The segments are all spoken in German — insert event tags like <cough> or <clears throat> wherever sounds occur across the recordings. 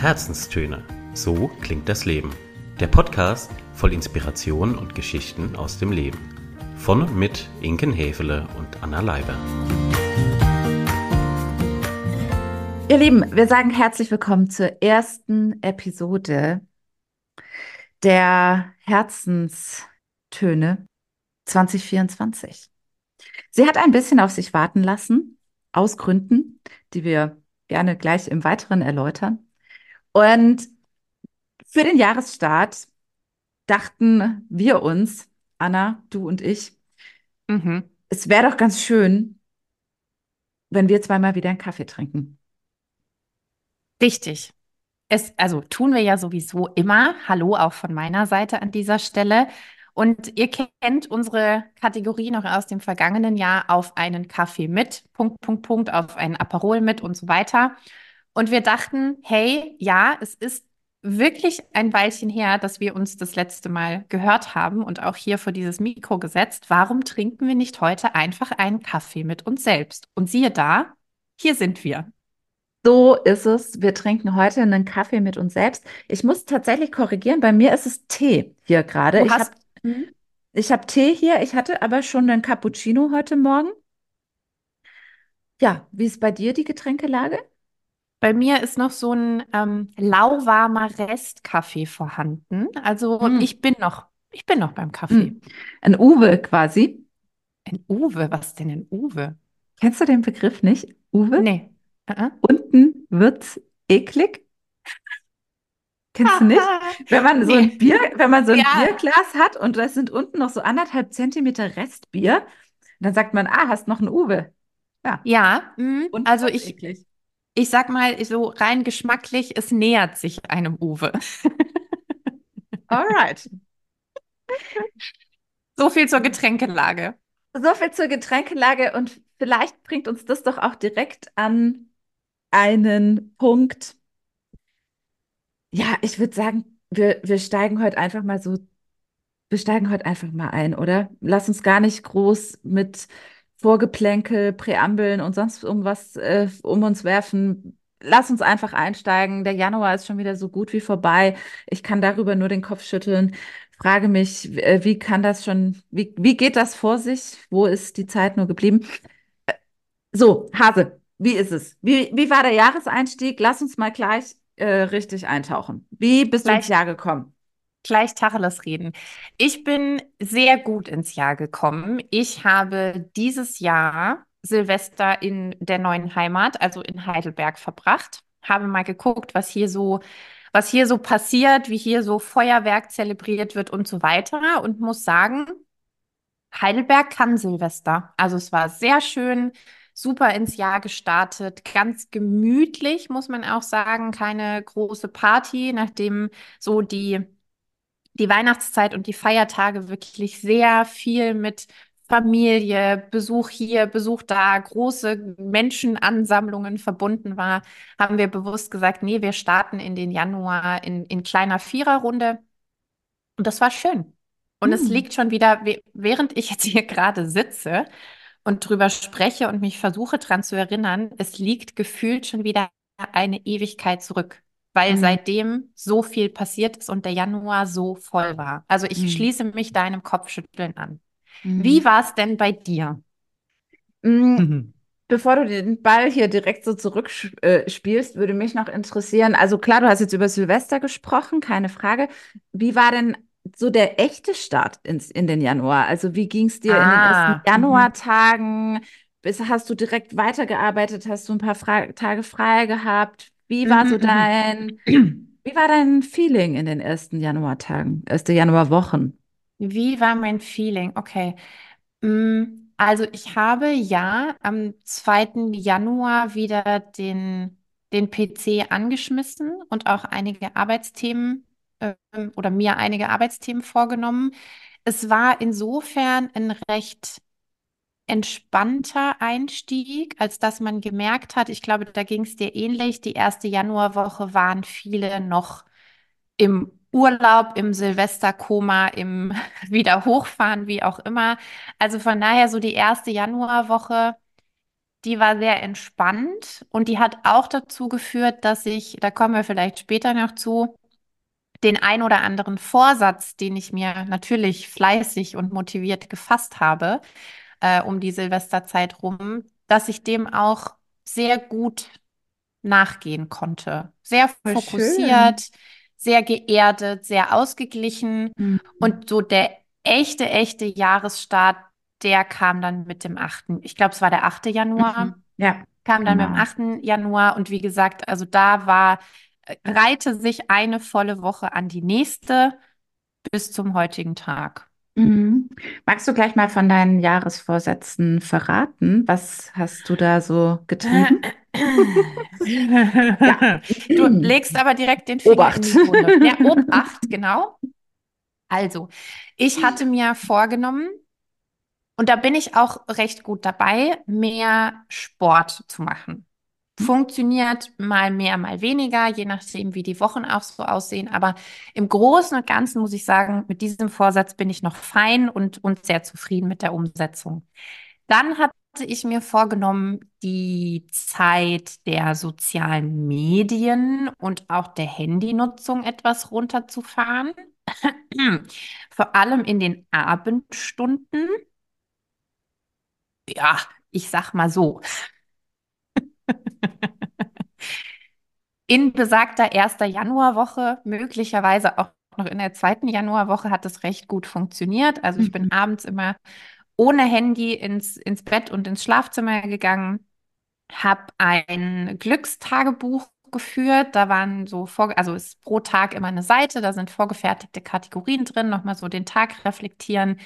Herzenstöne. So klingt das Leben. Der Podcast voll Inspiration und Geschichten aus dem Leben. Von und mit Inken Hefele und Anna Leiber. Ihr Lieben, wir sagen herzlich willkommen zur ersten Episode der Herzenstöne 2024. Sie hat ein bisschen auf sich warten lassen, aus Gründen, die wir gerne gleich im Weiteren erläutern. Und für den Jahresstart dachten wir uns, Anna, du und ich, mhm. es wäre doch ganz schön, wenn wir zweimal wieder einen Kaffee trinken. Richtig. Es, also tun wir ja sowieso immer. Hallo auch von meiner Seite an dieser Stelle. Und ihr kennt unsere Kategorie noch aus dem vergangenen Jahr auf einen Kaffee mit, Punkt, Punkt, Punkt, auf einen Aperol mit und so weiter. Und wir dachten, hey, ja, es ist wirklich ein Weilchen her, dass wir uns das letzte Mal gehört haben und auch hier vor dieses Mikro gesetzt. Warum trinken wir nicht heute einfach einen Kaffee mit uns selbst? Und siehe da, hier sind wir. So ist es. Wir trinken heute einen Kaffee mit uns selbst. Ich muss tatsächlich korrigieren. Bei mir ist es Tee hier gerade. Ich habe mhm. hab Tee hier. Ich hatte aber schon einen Cappuccino heute Morgen. Ja, wie ist bei dir die Getränkelage? Bei mir ist noch so ein ähm, lauwarmer Restkaffee vorhanden. Also mm. ich bin noch, ich bin noch beim Kaffee. Mm. Ein Uwe quasi. Ein Uwe? Was denn ein Uwe? Kennst du den Begriff nicht? Uwe? Nee. Uh -uh. Unten wird's eklig. Kennst du nicht? <laughs> Wenn man so ein Bier, wenn man so ein ja. Bierglas hat und da sind unten noch so anderthalb Zentimeter Restbier, dann sagt man, ah, hast noch ein Uwe. Ja. Ja, mh, also ich, eklig ich sag mal, so rein geschmacklich, es nähert sich einem Uwe. <laughs> Alright. So viel zur Getränkelage. So viel zur Getränkelage und vielleicht bringt uns das doch auch direkt an einen Punkt. Ja, ich würde sagen, wir, wir steigen heute einfach mal so, wir steigen heute einfach mal ein, oder? Lass uns gar nicht groß mit Vorgeplänkel, Präambeln und sonst irgendwas äh, um uns werfen. Lass uns einfach einsteigen. Der Januar ist schon wieder so gut wie vorbei. Ich kann darüber nur den Kopf schütteln. Frage mich, äh, wie kann das schon, wie, wie geht das vor sich? Wo ist die Zeit nur geblieben? Äh, so, Hase, wie ist es? Wie, wie war der Jahreseinstieg? Lass uns mal gleich äh, richtig eintauchen. Wie bist gleich. du ins Jahr gekommen? Gleich Tacheles reden. Ich bin sehr gut ins Jahr gekommen. Ich habe dieses Jahr Silvester in der neuen Heimat, also in Heidelberg, verbracht. Habe mal geguckt, was hier so, was hier so passiert, wie hier so Feuerwerk zelebriert wird und so weiter. Und muss sagen, Heidelberg kann Silvester. Also es war sehr schön, super ins Jahr gestartet, ganz gemütlich, muss man auch sagen. Keine große Party, nachdem so die die Weihnachtszeit und die Feiertage wirklich sehr viel mit Familie, Besuch hier, Besuch da, große Menschenansammlungen verbunden war, haben wir bewusst gesagt, nee, wir starten in den Januar in, in kleiner Viererrunde. Und das war schön. Und hm. es liegt schon wieder, während ich jetzt hier gerade sitze und drüber spreche und mich versuche dran zu erinnern, es liegt gefühlt schon wieder eine Ewigkeit zurück weil mhm. seitdem so viel passiert ist und der Januar so voll war. Also ich mhm. schließe mich deinem Kopfschütteln an. Mhm. Wie war es denn bei dir? Mm, mhm. Bevor du den Ball hier direkt so zurückspielst, äh, würde mich noch interessieren, also klar, du hast jetzt über Silvester gesprochen, keine Frage. Wie war denn so der echte Start ins, in den Januar? Also wie ging es dir ah. in den ersten ah, mhm. Januartagen? Bis, hast du direkt weitergearbeitet? Hast du ein paar Fra Tage frei gehabt? Wie war so mhm, mhm. dein, wie war dein Feeling in den ersten Januartagen, erste Januarwochen? Wie war mein Feeling? Okay. Mm, also ich habe ja am 2. Januar wieder den, den PC angeschmissen und auch einige Arbeitsthemen äh, oder mir einige Arbeitsthemen vorgenommen. Es war insofern ein recht entspannter Einstieg, als dass man gemerkt hat, ich glaube, da ging es dir ähnlich. Die erste Januarwoche waren viele noch im Urlaub, im Silvesterkoma, im <laughs> Wiederhochfahren, wie auch immer. Also von daher so die erste Januarwoche die war sehr entspannt und die hat auch dazu geführt, dass ich, da kommen wir vielleicht später noch zu, den ein oder anderen Vorsatz, den ich mir natürlich fleißig und motiviert gefasst habe, äh, um die Silvesterzeit rum, dass ich dem auch sehr gut nachgehen konnte. Sehr Voll fokussiert, sehr geerdet, sehr ausgeglichen. Mhm. Und so der echte, echte Jahresstart, der kam dann mit dem 8. Ich glaube, es war der 8. Januar. Mhm. Ja, Kam dann mit dem genau. 8. Januar. Und wie gesagt, also da war, äh, reihte sich eine volle Woche an die nächste bis zum heutigen Tag. Mhm. Magst du gleich mal von deinen Jahresvorsätzen verraten? Was hast du da so getrieben? <laughs> Du legst aber direkt den Finger Obacht. in die Wunde. Ja, <laughs> Obacht, genau. Also, ich hatte mir vorgenommen, und da bin ich auch recht gut dabei, mehr Sport zu machen. Funktioniert mal mehr, mal weniger, je nachdem, wie die Wochen auch so aussehen. Aber im Großen und Ganzen muss ich sagen, mit diesem Vorsatz bin ich noch fein und, und sehr zufrieden mit der Umsetzung. Dann hatte ich mir vorgenommen, die Zeit der sozialen Medien und auch der Handynutzung etwas runterzufahren. <clears throat> Vor allem in den Abendstunden. Ja, ich sag mal so. In besagter 1. Januarwoche, möglicherweise auch noch in der zweiten Januarwoche, hat es recht gut funktioniert. Also ich bin Mhm. abends immer ohne Handy ins, ins Bett und ins Schlafzimmer gegangen, habe ein Glückstagebuch geführt. Da waren so vor, also ist pro Tag immer eine Seite, da sind vorgefertigte Kategorien drin, nochmal so den Tag reflektieren.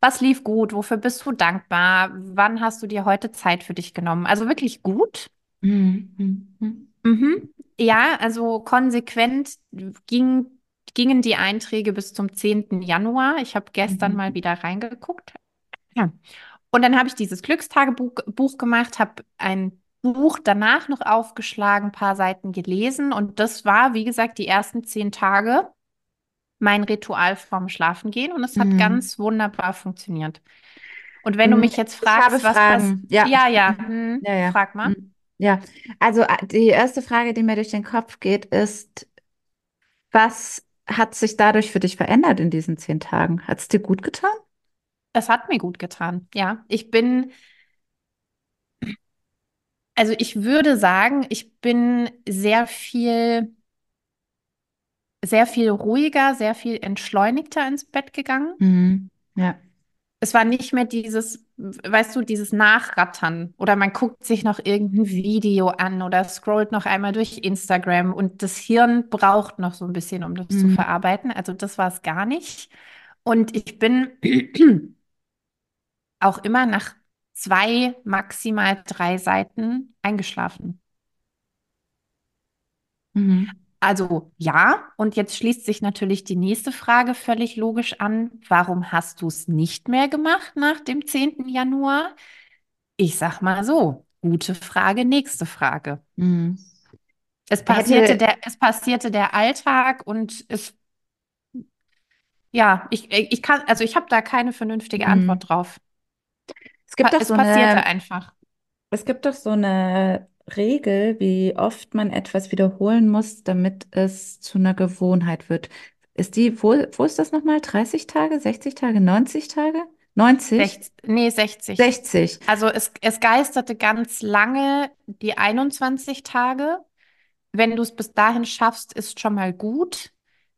Was lief gut? Wofür bist du dankbar? Wann hast du dir heute Zeit für dich genommen? Also wirklich gut. Mhm. Mhm. Ja, also konsequent ging, gingen die Einträge bis zum 10. Januar. Ich habe gestern Mhm. mal wieder reingeguckt. Ja. Und dann habe ich dieses Glückstagebuch Buch gemacht, habe ein Buch danach noch aufgeschlagen, ein paar Seiten gelesen. Und das war, wie gesagt, die ersten zehn Tage mein Ritual vorm Schlafengehen. Und es hat Mhm. ganz wunderbar funktioniert. Und wenn du Mhm. mich jetzt fragst, was Fragen. Ja. Ja, ja. <laughs> Hm, Ja, ja. Frag mal. Mhm. Ja, also äh, die erste Frage, die mir durch den Kopf geht, ist, was hat sich dadurch für dich verändert in diesen zehn Tagen? Hat es dir gut getan? Es hat mir gut getan. Ja, ich bin, also ich würde sagen, ich bin sehr viel, sehr viel ruhiger, sehr viel entschleunigter ins Bett gegangen. Mhm. Ja. Es war nicht mehr dieses, weißt du, dieses Nachrattern oder man guckt sich noch irgendein Video an oder scrollt noch einmal durch Instagram und das Hirn braucht noch so ein bisschen, um das zu Mhm. verarbeiten. Also das war es gar nicht. Und ich bin <clears throat> auch immer nach zwei, maximal drei Seiten eingeschlafen. Mhm. Also ja, und jetzt schließt sich natürlich die nächste Frage völlig logisch an. Warum hast du es nicht mehr gemacht nach dem 10. Januar? Ich sag mal so, gute Frage, nächste Frage. Mhm. Es passierte der, es passierte der Alltag und es, ja, ich, ich kann, also ich habe da keine vernünftige Mhm. Antwort drauf. Es gibt Pa- doch es so passierte eine, einfach. es gibt doch so eine Regel, wie oft man etwas wiederholen muss, damit es zu einer Gewohnheit wird. Ist die, wo, wo ist das nochmal? 30 Tage, 60 Tage, 90 Tage? 90? 60, nee, 60. 60. Also es, es geisterte ganz lange die 21 Tage. Wenn du es bis dahin schaffst, ist schon mal gut.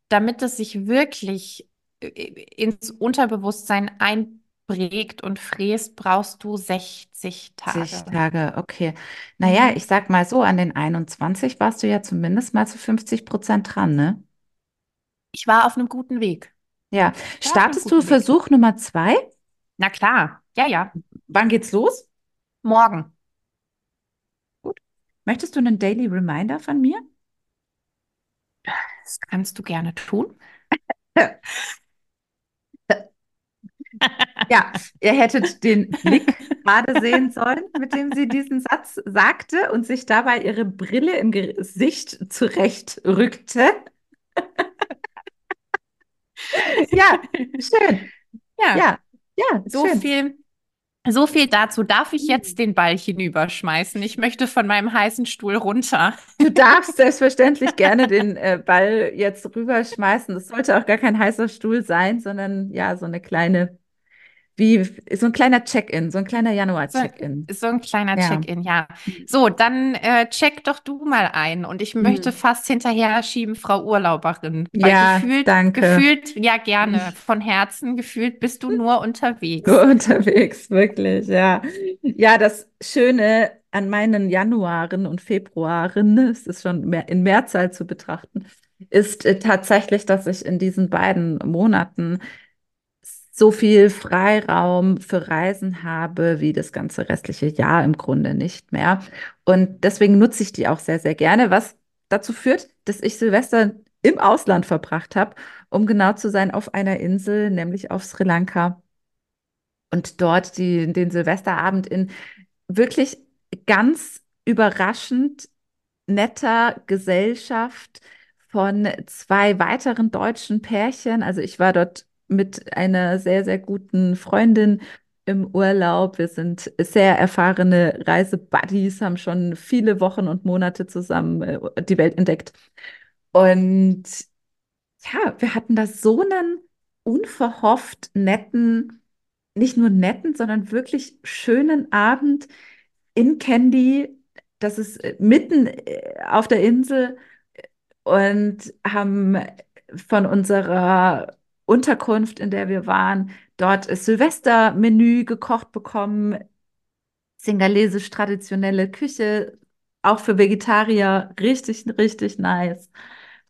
Damit es sich wirklich äh, ins Unterbewusstsein einprägt und fräst, brauchst du 60 Tage. 60 Tage, okay. Naja, Mhm. ich sag mal so, an den 21 warst du ja zumindest mal zu 50 Prozent dran, ne? Ich war auf einem guten Weg. Ja. Startest du guten Weg. Versuch Nummer zwei? Na klar, ja, ja. Wann geht's los? Morgen. Möchtest du einen Daily Reminder von mir? Das kannst du gerne tun. <laughs> Ja, ihr hättet den Blick gerade sehen sollen, mit dem sie diesen Satz sagte und sich dabei ihre Brille im Gesicht zurechtrückte. Ja, schön. Ja, Ja, ja, so schön. viel, So viel dazu. Darf ich jetzt den Ball hinüberschmeißen? Ich möchte von meinem heißen Stuhl runter. Du darfst selbstverständlich gerne den äh, Ball jetzt rüberschmeißen. Das sollte auch gar kein heißer Stuhl sein, sondern ja, so eine kleine wie so ein kleiner Check-in, so ein kleiner Januar-Check-in. So, so, ein kleiner ja. Check-in, ja. So, dann äh, check doch du mal ein. Und ich möchte hm. fast hinterher schieben, Frau Urlauberin. ja, gefühlt, danke. Gefühlt, ja gerne, von Herzen gefühlt bist du nur unterwegs. Nur unterwegs, wirklich, ja. Ja, das Schöne an meinen Januaren und Februaren, es ist schon mehr in Mehrzahl zu betrachten, ist äh, tatsächlich, dass ich in diesen beiden Monaten so viel Freiraum für Reisen habe wie das ganze restliche Jahr im Grunde nicht mehr. Und deswegen nutze ich die auch sehr, sehr gerne, was dazu führt, dass ich Silvester im Ausland verbracht habe, um genau zu sein auf einer Insel, nämlich auf Sri Lanka. Und dort die, den Silvesterabend in wirklich ganz überraschend netter Gesellschaft von zwei weiteren deutschen Pärchen. Also ich war dort mit einer sehr, sehr guten Freundin im Urlaub. Wir sind sehr erfahrene Reisebuddies, haben schon viele Wochen und Monate zusammen äh, die Welt entdeckt. Und ja, wir hatten da so einen unverhofft netten, nicht nur netten, sondern wirklich schönen Abend in Candy. Das ist äh, mitten äh, auf der Insel und haben von unserer Unterkunft, in der wir waren, dort Silvestermenü gekocht bekommen, singalesisch traditionelle Küche, auch für Vegetarier richtig, richtig nice.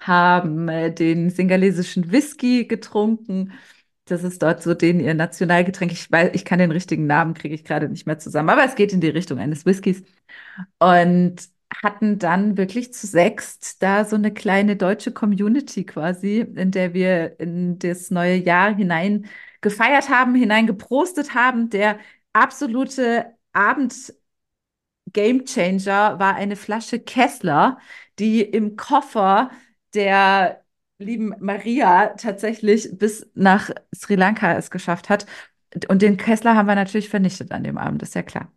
Haben äh, den singalesischen Whisky getrunken. Das ist dort so den ihr Nationalgetränk. Ich weiß, ich kann den richtigen Namen kriege ich gerade nicht mehr zusammen, aber es geht in die Richtung eines Whiskys. Und hatten dann wirklich zu sechst da so eine kleine deutsche Community quasi, in der wir in das neue Jahr hinein gefeiert haben, hineingeprostet haben. Der absolute Abend Game Changer war eine Flasche Kessler, die im Koffer der lieben Maria tatsächlich bis nach Sri Lanka es geschafft hat. Und den Kessler haben wir natürlich vernichtet an dem Abend, ist ja klar.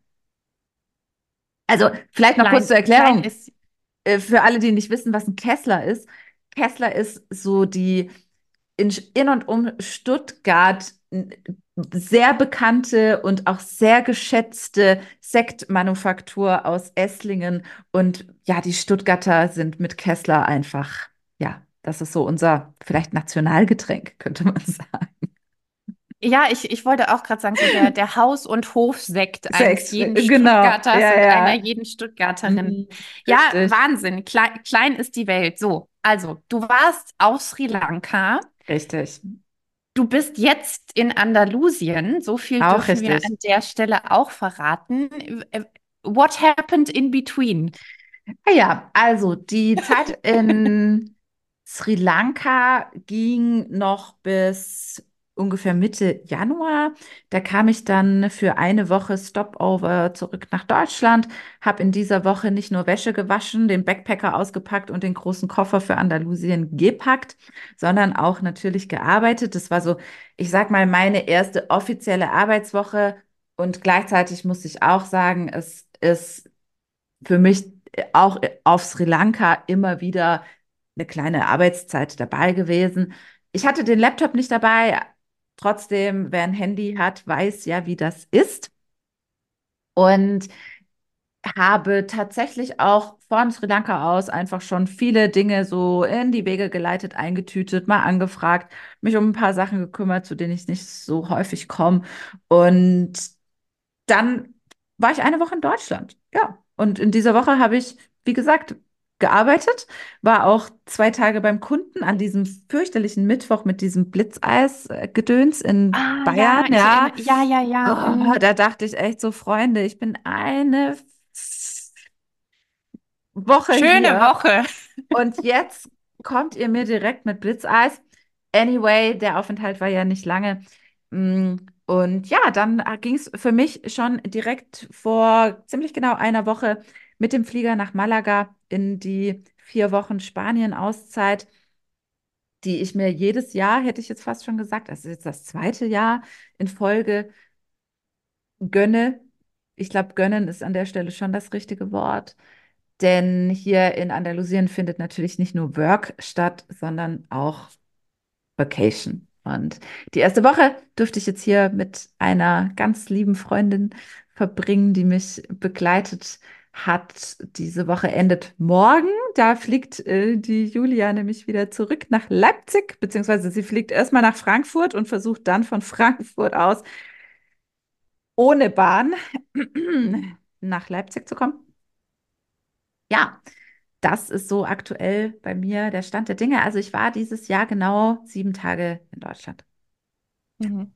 Also vielleicht noch klein, kurz zur Erklärung. Ist, äh, für alle, die nicht wissen, was ein Kessler ist. Kessler ist so die in, in und um Stuttgart sehr bekannte und auch sehr geschätzte Sektmanufaktur aus Esslingen. Und ja, die Stuttgarter sind mit Kessler einfach, ja, das ist so unser vielleicht Nationalgetränk, könnte man <laughs> sagen. Ja, ich, ich wollte auch gerade sagen, so der, der Haus- und Hofsekt eines jeden genau. Stuttgarters ja, ja. und einer jeden Stuttgarterin. Mhm, ja, Wahnsinn. Klein, klein ist die Welt. So, also, du warst auf Sri Lanka. Richtig. Du bist jetzt in Andalusien. So viel auch dürfen richtig. wir an der Stelle auch verraten. What happened in between? Ah ja, also die Zeit in <laughs> Sri Lanka ging noch bis ungefähr Mitte Januar. Da kam ich dann für eine Woche Stopover zurück nach Deutschland, habe in dieser Woche nicht nur Wäsche gewaschen, den Backpacker ausgepackt und den großen Koffer für Andalusien gepackt, sondern auch natürlich gearbeitet. Das war so, ich sag mal, meine erste offizielle Arbeitswoche und gleichzeitig muss ich auch sagen, es ist für mich auch auf Sri Lanka immer wieder eine kleine Arbeitszeit dabei gewesen. Ich hatte den Laptop nicht dabei, Trotzdem, wer ein Handy hat, weiß ja, wie das ist. Und habe tatsächlich auch von Sri Lanka aus einfach schon viele Dinge so in die Wege geleitet, eingetütet, mal angefragt, mich um ein paar Sachen gekümmert, zu denen ich nicht so häufig komme. Und dann war ich eine Woche in Deutschland. Ja. Und in dieser Woche habe ich, wie gesagt, gearbeitet, war auch zwei Tage beim Kunden an diesem fürchterlichen Mittwoch mit diesem Blitzeis-Gedöns in ah, Bayern. Ja, ja, ja, ja. ja. Oh, mhm. da dachte ich echt so, Freunde, ich bin eine Woche Schöne hier. Woche. Und <laughs> jetzt kommt ihr mir direkt mit Blitzeis. Anyway, der Aufenthalt war ja nicht lange. Mm, und ja, dann ging es für mich schon direkt vor ziemlich genau einer Woche mit dem Flieger nach Malaga in die vier Wochen Spanien-Auszeit, die ich mir jedes Jahr, hätte ich jetzt fast schon gesagt, das ist jetzt das zweite Jahr in Folge gönne. Ich glaube, gönnen ist an der Stelle schon das richtige Wort. Denn hier in Andalusien findet natürlich nicht nur Work statt, sondern auch Vacation. Und die erste Woche durfte ich jetzt hier mit einer ganz lieben Freundin verbringen, die mich begleitet hat. Diese Woche endet morgen. Da fliegt äh, die Julia nämlich wieder zurück nach Leipzig, beziehungsweise sie fliegt erstmal nach Frankfurt und versucht dann von <laughs> Frankfurt aus ohne Bahn <clears throat> nach Leipzig zu kommen. Ja, das ist so aktuell bei mir der Stand der Dinge. Also ich war dieses Jahr genau sieben Tage in Deutschland. Mhm.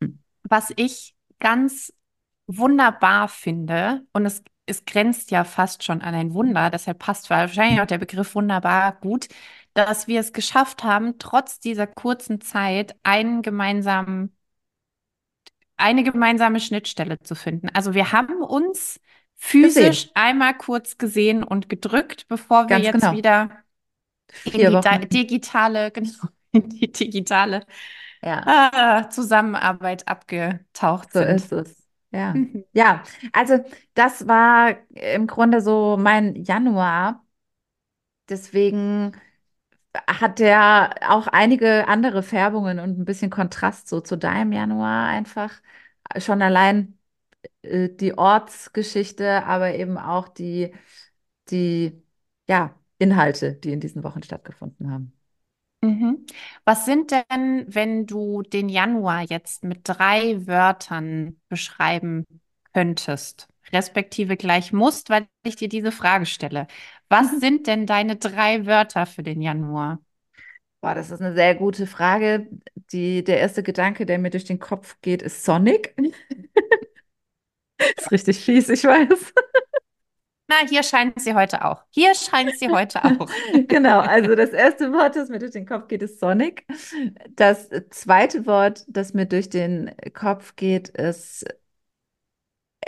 Hm. Was ich ganz wunderbar finde, und es, es grenzt ja fast schon an ein Wunder, deshalb passt wahrscheinlich auch der Begriff wunderbar gut, dass wir es geschafft haben, trotz dieser kurzen Zeit einen gemeinsamen, eine gemeinsame Schnittstelle zu finden. Also wir haben uns physisch gesehen. einmal kurz gesehen und gedrückt, bevor wir Ganz jetzt genau. wieder in die digitale, <laughs> genau, in die digitale ja. äh, Zusammenarbeit abgetaucht so sind. So ist es. Ja. Mhm. ja, also das war im Grunde so mein Januar. Deswegen hat der auch einige andere Färbungen und ein bisschen Kontrast so zu deinem Januar einfach. Schon allein äh, die Ortsgeschichte, aber eben auch die, die ja, Inhalte, die in diesen Wochen stattgefunden haben. Mhm. Was sind denn, wenn du den Januar jetzt mit drei Wörtern beschreiben könntest, respektive gleich musst, weil ich dir diese Frage stelle? Was mhm. sind denn deine drei Wörter für den Januar? Boah, das ist eine sehr gute Frage. Die, der erste Gedanke, der mir durch den Kopf geht, ist Sonic. <laughs> ist richtig fies, ich weiß. Na, hier scheint sie heute auch. Hier scheint sie heute <laughs> auch. genau, also das erste Wort, das mir durch den Kopf geht, ist Sonic. Das zweite Wort, das mir durch den Kopf geht, ist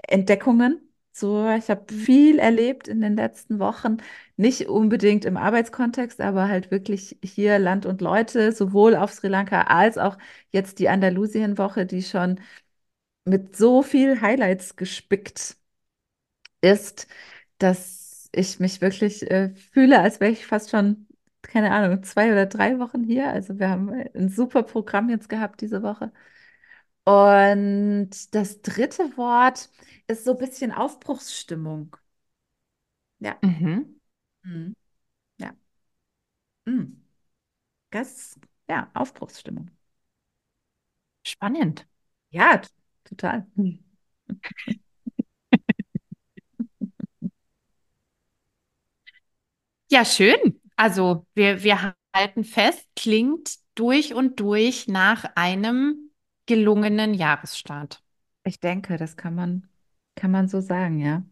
Entdeckungen. So, ich habe mhm. viel erlebt in den letzten Wochen, nicht unbedingt im Arbeitskontext, aber halt wirklich hier Land und Leute, sowohl auf Sri Lanka als auch jetzt die Andalusien-Woche, die schon mit so viel Highlights gespickt ist, dass ich mich wirklich äh, fühle, als wäre ich fast schon, keine Ahnung, zwei oder drei Wochen hier. Also wir haben ein super Programm jetzt gehabt diese Woche. Und das dritte Wort ist so ein bisschen Aufbruchsstimmung. Ja. Mhm. Mhm. Ja. Mhm. Das, ja, Aufbruchsstimmung. Spannend. Ja, total. <laughs> Ja, schön. Also wir, wir halten fest, klingt durch und durch nach einem gelungenen Jahresstart. Ich denke, das kann man, kann man so sagen, ja.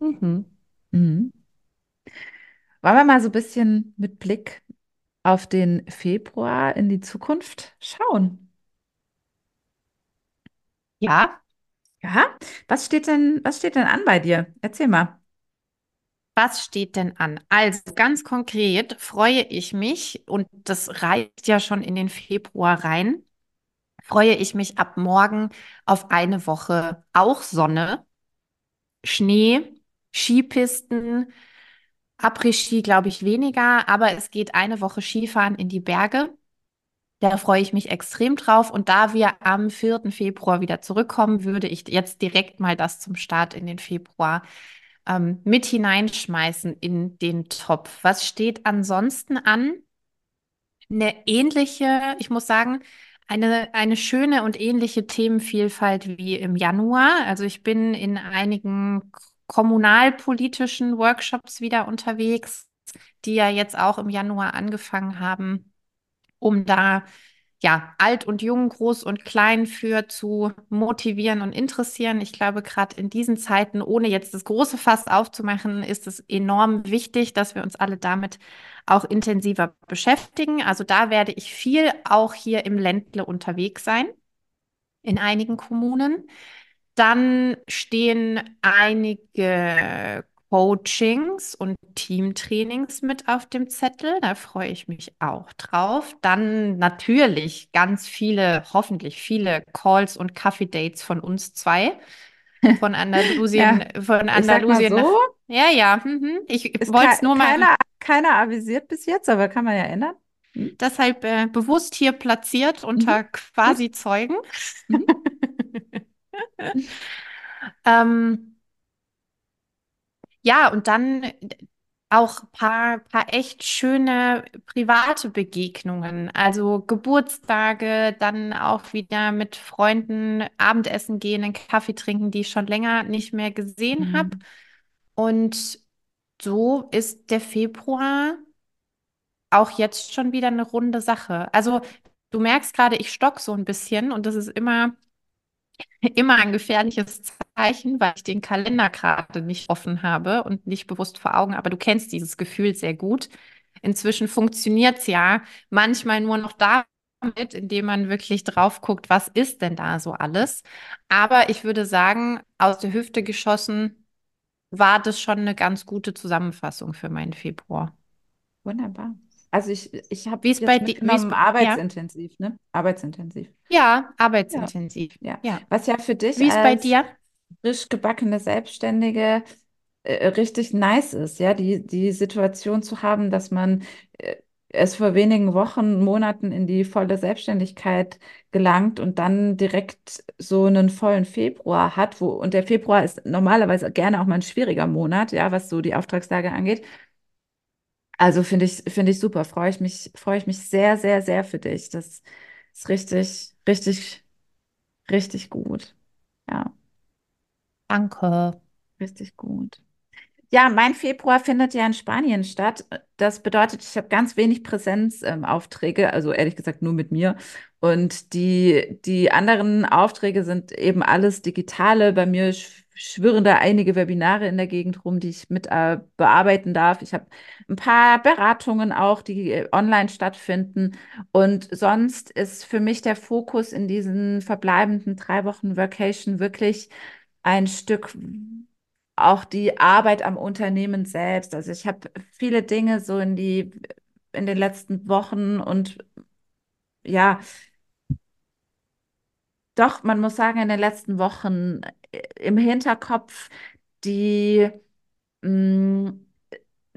Mhm. Mhm. Wollen wir mal so ein bisschen mit Blick auf den Februar in die Zukunft schauen? Ja, Ja, was steht denn, was steht denn an bei dir? Erzähl mal. Was steht denn an? Also ganz konkret freue ich mich, und das reicht ja schon in den Februar rein, freue ich mich ab morgen auf eine Woche auch Sonne, Schnee, Skipisten, Après-Ski glaube ich weniger, aber es geht eine Woche Skifahren in die Berge. Da freue ich mich extrem drauf. Und da wir am 4. Februar wieder zurückkommen, würde ich jetzt direkt mal das zum Start in den Februar ähm, mit hineinschmeißen in den Topf. Was steht ansonsten an? Eine ähnliche, ich muss sagen, eine, eine schöne und ähnliche Themenvielfalt wie im Januar. Also ich bin in einigen kommunalpolitischen Workshops wieder unterwegs, die ja jetzt auch im Januar angefangen haben, um da ja, alt und jung, groß und klein für zu motivieren und interessieren. Ich glaube, gerade in diesen Zeiten, ohne jetzt das große Fass aufzumachen, ist es enorm wichtig, dass wir uns alle damit auch intensiver beschäftigen. Also da werde ich viel auch hier im Ländle unterwegs sein, in einigen Kommunen. Dann stehen einige Coachings und Teamtrainings mit auf dem Zettel. Da freue ich mich auch drauf. Dann natürlich ganz viele, hoffentlich viele Calls und Kaffee-Dates von uns zwei. Von Andalusien, <laughs> Ja, von Andalusien so, Ja, ja, mhm. Ich wollte es nur mal keiner, keiner avisiert bis jetzt, aber kann man ja ändern. Hm? deshalb äh, bewusst hier platziert Mhm. unter quasi Zeugen. Mhm. <laughs> Ähm, Ja, und dann auch paar, paar echt schöne private Begegnungen. Also Geburtstage, dann auch wieder mit Freunden Abendessen gehen, einen Kaffee trinken, die ich schon länger nicht mehr gesehen habe. Mhm. Und so ist der Februar auch jetzt schon wieder eine runde Sache. Also du merkst gerade, ich stock so ein bisschen und das ist immer <laughs> immer ein gefährliches Zeichen, weil ich den Kalender gerade nicht offen habe und nicht bewusst vor Augen, aber du kennst dieses Gefühl sehr gut. Inzwischen funktioniert es ja manchmal nur noch damit, indem man wirklich drauf guckt, was ist denn da so alles. Aber ich würde sagen, aus der Hüfte geschossen war das schon eine ganz gute Zusammenfassung für meinen Februar. Wunderbar. Also ich, ich habe Wie ist jetzt bei dir? Mitgenommen, ja, arbeitsintensiv, ne? Arbeitsintensiv. ja, arbeitsintensiv. ja. Ja. Was ja für dich Wie ist bei dir? Frisch gebackene Selbstständige äh, richtig nice ist, ja, die, die Situation zu haben, dass man äh, es vor wenigen Wochen, Monaten in die volle Selbstständigkeit gelangt und dann direkt so einen vollen Februar hat, wo, und der Februar ist normalerweise gerne auch mal ein schwieriger Monat, ja, was so die Auftragslage angeht. Also finde ich, finde ich super, freue ich mich, freue ich mich sehr, sehr, sehr für dich. Das ist richtig, richtig, richtig gut. Ja, Danke. richtig gut. Ja, mein Februar findet ja in Spanien statt. Das bedeutet, ich habe ganz wenig Präsenzaufträge, also ehrlich gesagt nur mit mir. Und die, die anderen Aufträge sind eben alles digitale. Bei mir sch- schwirren da einige Webinare in der Gegend rum, die ich mit äh, bearbeiten darf. Ich habe ein paar Beratungen auch, die äh, online stattfinden. Und sonst ist für mich der Fokus in diesen verbleibenden drei Wochen Vacation wirklich ein Stück auch die Arbeit am Unternehmen selbst. Also ich habe viele Dinge so in die, in den letzten Wochen und ja, doch, man muss sagen, in den letzten Wochen äh, im Hinterkopf, die mh,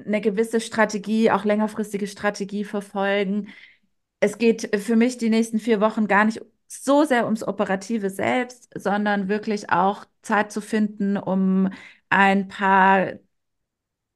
eine gewisse Strategie, auch längerfristige Strategie verfolgen. Es geht für mich die nächsten vier Wochen gar nicht so sehr ums Operative selbst, sondern wirklich auch Zeit zu finden, um ein paar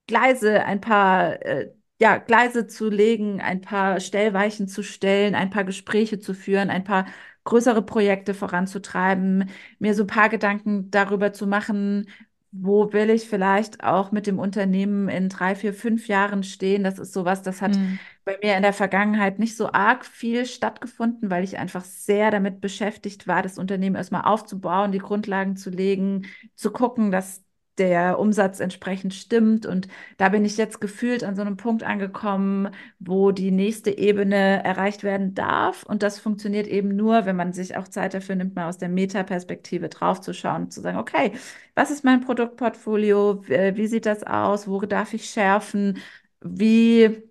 Gleise, ein paar äh, ja, Gleise zu legen, ein paar Stellweichen zu stellen, ein paar Gespräche zu führen, ein paar größere Projekte voranzutreiben, mir so ein paar Gedanken darüber zu machen, wo will ich vielleicht auch mit dem Unternehmen in drei, vier, fünf Jahren stehen. Das ist sowas, das hat Hm. bei mir in der Vergangenheit nicht so arg viel stattgefunden, weil ich einfach sehr damit beschäftigt war, das Unternehmen erstmal aufzubauen, die Grundlagen zu legen, zu gucken, dass der Umsatz entsprechend stimmt. Und da bin ich jetzt gefühlt an so einem Punkt angekommen, wo die nächste Ebene erreicht werden darf. Und das funktioniert eben nur, wenn man sich auch Zeit dafür nimmt, mal aus der Metaperspektive draufzuschauen und zu sagen, okay, was ist mein Produktportfolio? Wie wie sieht das aus? Wo darf ich schärfen? Wie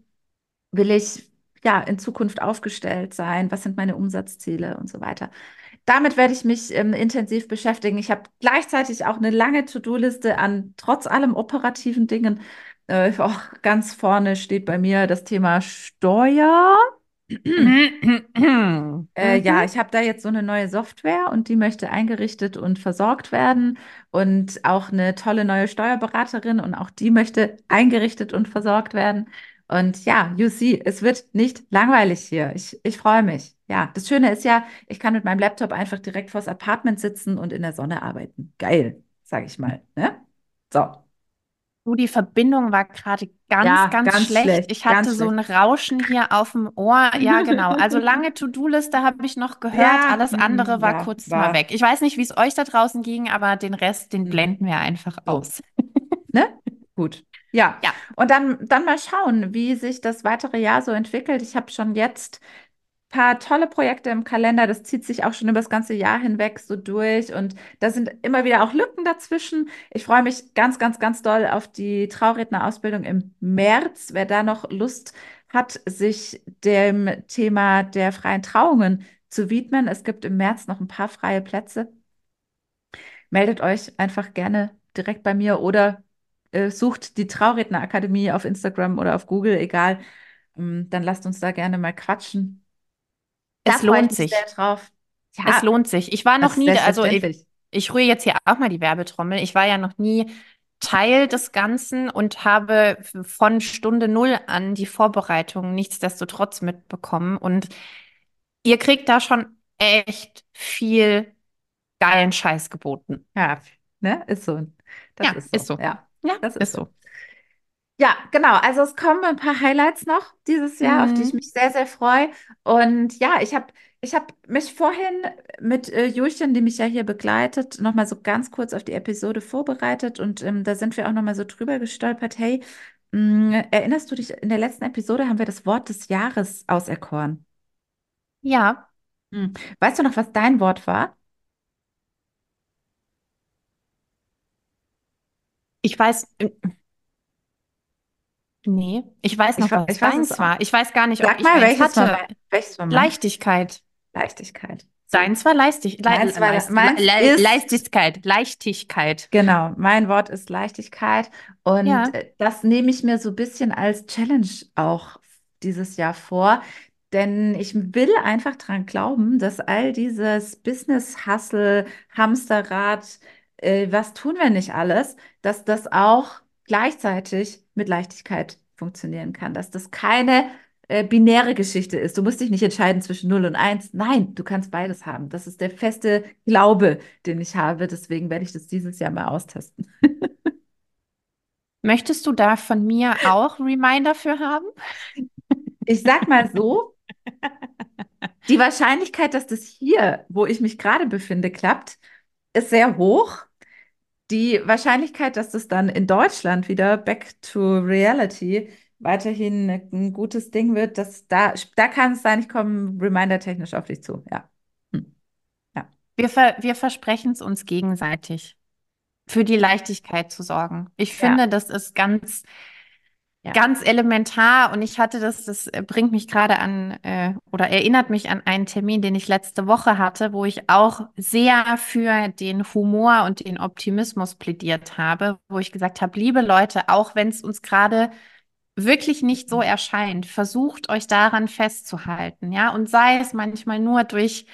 will ich ja in Zukunft aufgestellt sein? Was sind meine Umsatzziele und so weiter? Damit werde ich mich ähm, intensiv beschäftigen. Ich habe gleichzeitig auch eine lange To-Do-Liste an trotz allem operativen Dingen. Äh, auch ganz vorne steht bei mir das Thema Steuer. <clears throat> Äh, ja, Mhm. ich habe da jetzt so eine neue Software und die möchte eingerichtet und versorgt werden und auch eine tolle neue Steuerberaterin und auch die möchte eingerichtet und versorgt werden. Und ja, you see, es wird nicht langweilig hier. Ich, ich freue mich. Ja, das Schöne ist ja, ich kann mit meinem Laptop einfach direkt vors Apartment sitzen und in der Sonne arbeiten. Geil, sage ich mal. Ne? So. Du, die Verbindung war gerade ganz, Ja, ganz ganz schlecht. schlecht, Ich hatte so ein Rauschen hier auf dem Ohr. Ja, genau. Also <laughs> lange To-Do-Liste habe ich noch gehört. Ja, Alles andere mm, war ja, kurz mal war weg. Ich weiß nicht, wie es euch da draußen ging, aber den Rest, den mm, blenden wir einfach so. aus. Ne? Gut. Ja, Ja. und dann, dann mal schauen, wie sich das weitere Jahr so entwickelt. Ich habe schon jetzt paar tolle Projekte im Kalender. Das zieht sich auch schon über das ganze Jahr hinweg so durch. Und da sind immer wieder auch Lücken dazwischen. Ich freue mich ganz, ganz, ganz doll auf die Traurednerausbildung im März. Wer da noch Lust hat, sich dem Thema der freien Trauungen zu widmen. Es gibt im März noch ein paar freie Plätze. Meldet euch einfach gerne direkt bei mir oder äh, sucht die Traurednerakademie auf Instagram oder auf Google, egal. Ähm, dann lasst uns da gerne mal quatschen. Es Da lohnt sich. Ja, Es lohnt sich. Ich war noch nie, also ich, ich rühre jetzt hier auch mal die Werbetrommel. Ich war ja noch nie Teil des Ganzen und habe von Stunde null an die Vorbereitung nichtsdestotrotz mitbekommen. Und ihr kriegt da schon echt viel geilen Scheiß geboten. Ja, ne? Ist so. Das Ja, ist so. ist so. Ja, Ja, das ist ist so. Ja, genau. Also es kommen ein paar Highlights noch dieses Jahr, auf die ich Mhm. mich sehr, sehr freue. Und ja, ich habe ich hab mich vorhin mit äh, Julchen, die mich ja hier begleitet, nochmal so ganz kurz auf die Episode vorbereitet. Und ähm, da sind wir auch nochmal so drüber gestolpert. Hey, mh, erinnerst du dich, in der letzten Episode haben wir das Wort des Jahres auserkoren. Ja, Hm. Weißt du noch, was dein Wort war? Ich weiß, äh, nee, ich weiß Ich, noch, wa- was ich weiß war. Ich weiß gar nicht, ob Sag ich mal, welches war hatte. mein, welches war? Leichtigkeit. Leichtigkeit. So. Deins war Leistig Le Meins war, Leist meins Le ist Leichtigkeit. Leichtigkeit. Genau, mein Wort ist Leichtigkeit und Ja. äh, das nehme ich mir so ein bisschen als Challenge auch dieses Jahr vor, denn ich will einfach dran glauben, dass all dieses Business-Hustle, Hamsterrad, äh, was tun wir nicht alles, dass das auch gleichzeitig mit Leichtigkeit funktionieren kann, dass das keine äh, binäre Geschichte ist. Du musst dich nicht entscheiden zwischen 0 und 1. Nein, du kannst beides haben. Das ist der feste Glaube, den ich habe. Deswegen werde ich das dieses Jahr mal austesten. Möchtest du da von mir auch Reminder für haben? Ich sag mal so, <laughs> die Wahrscheinlichkeit, dass das hier, wo ich mich gerade befinde, klappt, ist sehr hoch. Die Wahrscheinlichkeit, dass das dann in Deutschland wieder back to reality weiterhin ein gutes Ding wird, dass da, da kann es sein, ich komme reminder-technisch auf dich zu. Ja. Hm. Ja. Wir, ver wir versprechen es uns gegenseitig, für die Leichtigkeit zu sorgen. Ich Ja. finde, das ist ganz, Ja. ganz elementar und ich hatte das, das bringt mich gerade an äh, oder erinnert mich an einen Termin, den ich letzte Woche hatte, wo ich auch sehr für den Humor und den Optimismus plädiert habe, wo ich gesagt habe, liebe Leute, auch wenn es uns gerade wirklich nicht so erscheint, versucht euch daran festzuhalten, ja, und sei es manchmal nur durch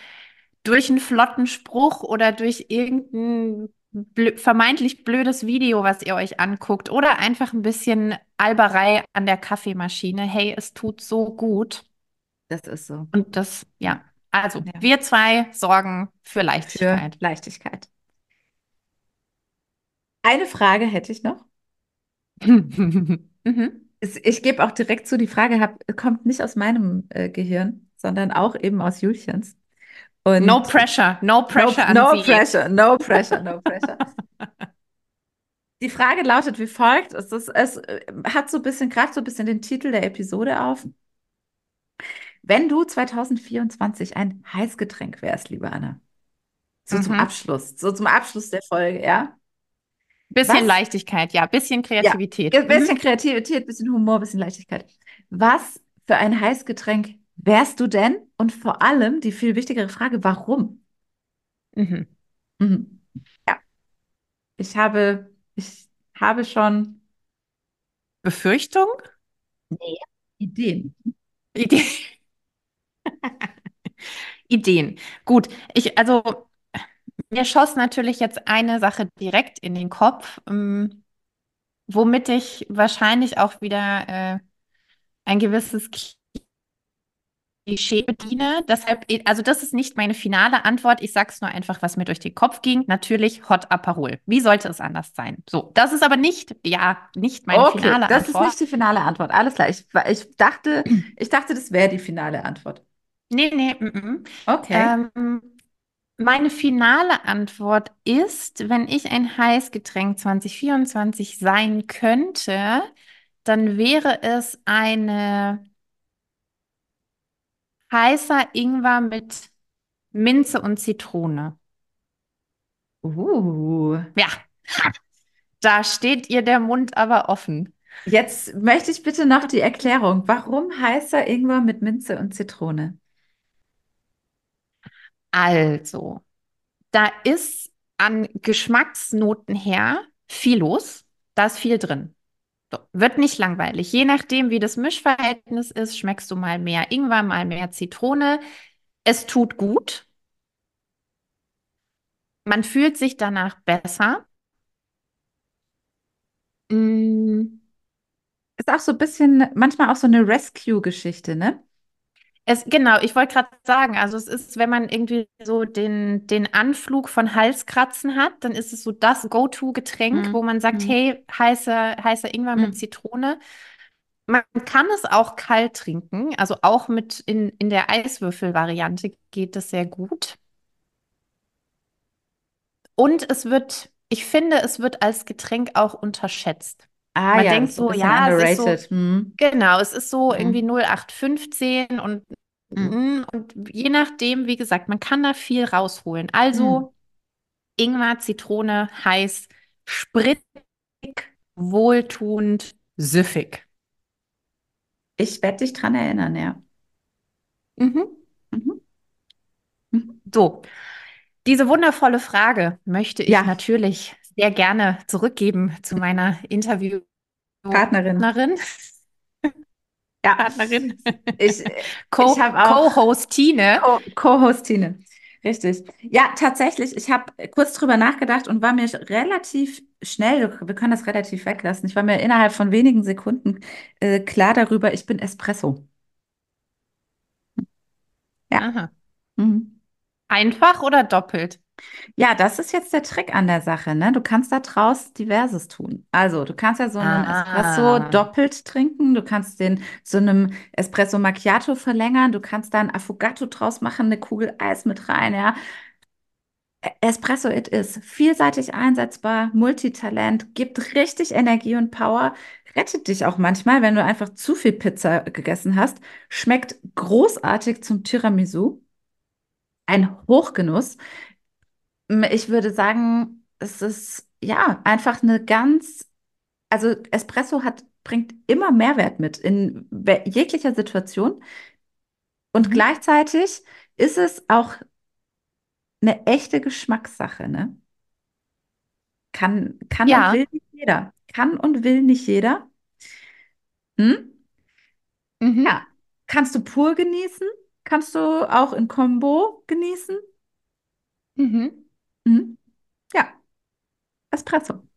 durch einen flotten Spruch oder durch irgendein blö vermeintlich blödes Video, was ihr euch anguckt, oder einfach ein bisschen Alberei an der Kaffeemaschine. Hey, es tut so gut. Das ist so. Und das, ja. Also, Ja. wir zwei sorgen für Für Leichtigkeit. Leichtigkeit. Eine Frage hätte ich noch. <laughs> Mhm. Ich gebe auch direkt zu, die Frage hab, kommt nicht aus meinem äh, Gehirn, sondern auch eben aus Julchens. Und No pressure, no pressure an no Sie. pressure, no pressure, no pressure. <laughs> Die Frage lautet wie folgt: Es, ist, es äh, hat so ein bisschen, greift so ein bisschen den Titel der Episode auf. Wenn du 2024 ein Heißgetränk wärst, liebe Anna, so zum Mhm. Abschluss, so zum Abschluss der Folge, ja? Bisschen Was? Leichtigkeit, ja, bisschen Kreativität. Ein bisschen Mhm. Kreativität, ein bisschen Humor, ein bisschen Leichtigkeit. Was für ein Heißgetränk wärst du denn? Und vor allem die viel wichtigere Frage, warum? Mhm. Mhm. Ja, ich habe, ich habe schon Befürchtung? Ideen. Ideen. <laughs> Ideen. Gut, ich, also mir schoss natürlich jetzt eine Sache direkt in den Kopf, ähm, womit ich wahrscheinlich auch wieder äh, ein gewisses Klischee bediene. Deshalb, also das ist nicht meine finale Antwort. Ich sag's nur einfach, was mir durch den Kopf ging. Natürlich Hot Aperol. Wie sollte es anders sein? So, das ist aber nicht, ja, nicht meine Okay, finale das ist Antwort. nicht die finale Antwort. Alles klar. Ich, ich dachte, <clears throat> ich dachte, das wäre die finale Antwort. Nee, nee, mm, mm. Okay. Ähm, meine finale Antwort ist, wenn ich ein Heißgetränk 2024 sein könnte, dann wäre es eine heißer Ingwer mit Minze und Zitrone. Uh. Ja, da steht ihr der Mund aber offen. Jetzt möchte ich bitte noch die Erklärung. Warum heißer Ingwer mit Minze und Zitrone? Also, da ist an Geschmacksnoten her viel los. Da ist viel drin. Wird nicht langweilig. Je nachdem, wie das Mischverhältnis ist, schmeckst du mal mehr Ingwer, mal mehr Zitrone. Es tut gut. Man fühlt sich danach besser. Mm, Ist auch so ein bisschen, manchmal auch so eine Rescue-Geschichte, ne? Es, genau, ich wollte gerade sagen, also es ist, wenn man irgendwie so den, den Anflug von Halskratzen hat, dann ist es so das Go-To-Getränk, Mm, wo man sagt, mm, hey, heißer, heißer Ingwer mit mm. Zitrone. Man kann es auch kalt trinken, also auch mit in, in der Eiswürfel-Variante geht es sehr gut. Und es wird, ich finde, es wird als Getränk auch unterschätzt. Ah Man ja, denkt so ja, es ist so. Hm. genau, es ist so irgendwie Hm. 0815 und, Hm. mm, und je nachdem, wie gesagt, man kann da viel rausholen. Also Ingwer, Zitrone, heiß, spritzig, wohltuend, süffig. Ich werde dich dran erinnern, ja. Mhm. Mhm. Mhm. So, diese wundervolle Frage möchte ich Ja, natürlich sehr gerne zurückgeben zu meiner Partnerin. <laughs> Ja, Partnerin, ich, <laughs> ich Co habe auch Co-Hostine. Co- Co-Hostine. Richtig. Ja, tatsächlich, ich habe kurz drüber nachgedacht und war mir relativ schnell, wir können das relativ weglassen, ich war mir innerhalb von wenigen Sekunden äh, klar darüber, ich bin Espresso. Ja. Mhm. Einfach oder doppelt? Ja, das ist jetzt der Trick an der Sache, ne? Du kannst da draus Diverses tun. Also, du kannst ja so einen Espresso Ah. doppelt trinken, du kannst den zu einem Espresso Macchiato verlängern, du kannst da ein Affogato draus machen, eine Kugel Eis mit rein, ja. Espresso it is. Vielseitig einsetzbar, Multitalent, gibt richtig Energie und Power, rettet dich auch manchmal, wenn du einfach zu viel Pizza gegessen hast, schmeckt großartig zum Tiramisu. Ein Hochgenuss. Ich würde sagen, es ist ja einfach eine ganz, also Espresso hat, bringt immer Mehrwert mit in jeglicher Situation und Mhm. gleichzeitig ist es auch eine echte Geschmackssache, ne? Kann, kann und Ja. will nicht jeder. Kann und will nicht jeder. Hm? Mhm. Ja. Kannst du pur genießen? Kannst du auch in Kombo genießen? Mhm. Hm? Ja, Espresso.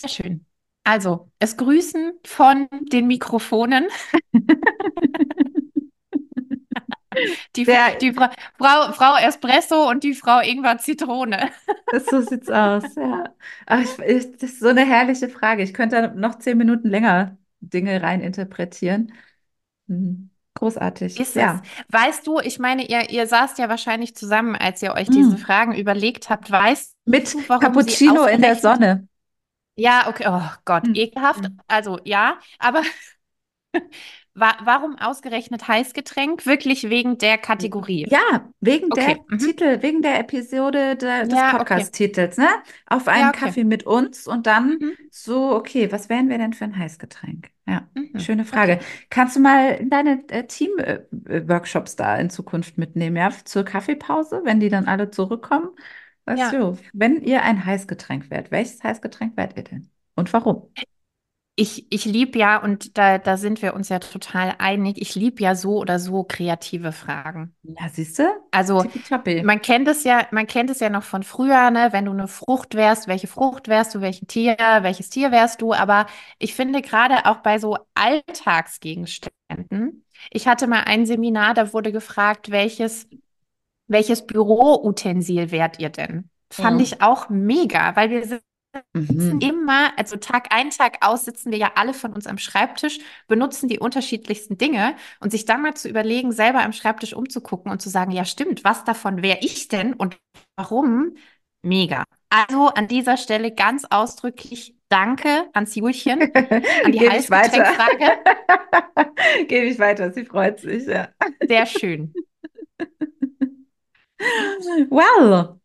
Sehr schön. Also, es grüßen von den Mikrofonen <laughs> die, Der, die Fra Frau, Frau Espresso und die Frau Ingwer Zitrone. so sieht's aus, ja. Ach, ich, ich, das ist so eine herrliche Frage. Ich könnte noch zehn Minuten länger Dinge rein interpretieren. Großartig. Ist es. Ja. Weißt du, ich meine, ihr, ihr saßt ja wahrscheinlich zusammen, als ihr euch diese Hm. Fragen überlegt habt. Weißt Mit du, warum Cappuccino in der Sonne. Ja, okay. Oh Gott, Hm. ekelhaft. Hm. Also ja, aber wa warum ausgerechnet Heißgetränk? Wirklich wegen der Kategorie. Ja, wegen der Okay. Mhm. Titel, wegen der Episode de, des Ja, okay. Podcast-Titels, ne? Auf einen Ja, okay. Kaffee mit uns und dann Mhm. so, okay, was wären wir denn für ein Heißgetränk? Ja, Mhm. schöne Frage. Kannst du mal in deine äh, Team-Workshops da in Zukunft mitnehmen, ja? Zur Kaffeepause, wenn die dann alle zurückkommen? Weißt Ja. du, wenn ihr ein Heißgetränk wärt, welches Heißgetränk wärt ihr denn? Und warum? Ich, ich liebe ja, und da, da sind wir uns ja total einig, ich liebe ja so oder so kreative Fragen. Ja, siehst du? Also man kennt es ja, man kennt es ja noch von früher, ne? Wenn du eine Frucht wärst, welche Frucht wärst du, welchen Tier, welches Tier wärst du? Aber ich finde gerade auch bei so Alltagsgegenständen, ich hatte mal ein Seminar, da wurde gefragt, welches, welches Büroutensil wärt ihr denn? Fand Mhm. ich auch mega, weil wir sitzen Mhm. immer, also Tag ein, Tag aus sitzen wir ja alle von uns am Schreibtisch, benutzen die unterschiedlichsten Dinge und sich dann mal zu überlegen, selber am Schreibtisch umzugucken und zu sagen, ja stimmt, was davon wäre ich denn und warum? Mega. Also an dieser Stelle ganz ausdrücklich Danke ans Julchen, an die <laughs> Gebe ich weiter. <laughs> Gebe ich weiter, sie freut sich, ja. Sehr schön. <laughs> Well,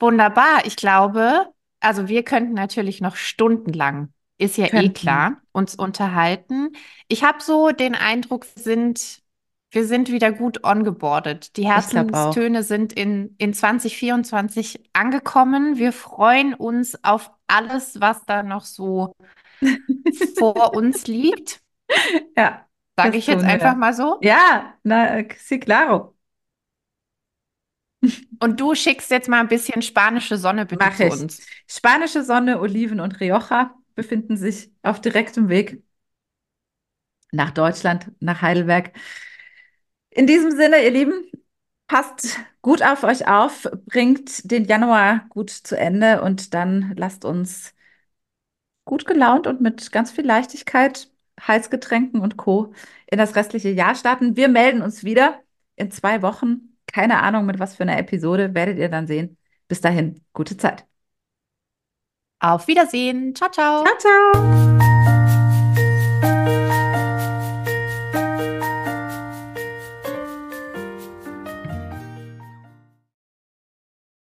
Wunderbar. Ich glaube, also wir könnten natürlich noch stundenlang, ist ja eh Könnten. klar, uns unterhalten. Ich habe so den Eindruck, wir sind, wir sind wieder gut ongeboardet. Die. Herzenstöne sind in, in 2024 angekommen. Wir freuen uns auf alles, was da noch so <laughs> vor uns liegt. ja, Sage ich jetzt wir. einfach mal so. Ja, na, sí, claro. Und du schickst jetzt mal ein bisschen spanische Sonne bitte Mach zu ich. uns. Spanische Sonne, Oliven und Rioja befinden sich auf direktem Weg nach Deutschland, nach Heidelberg. In diesem Sinne, ihr Lieben, passt gut auf euch auf, bringt den Januar gut zu Ende und dann lasst uns gut gelaunt und mit ganz viel Leichtigkeit, Heißgetränken und Co. in das restliche Jahr starten. Wir melden uns wieder in zwei Wochen. Keine Ahnung, mit was für einer Episode, werdet ihr dann sehen. Bis dahin, gute Zeit. Auf Wiedersehen. Ciao, ciao. Ciao, ciao.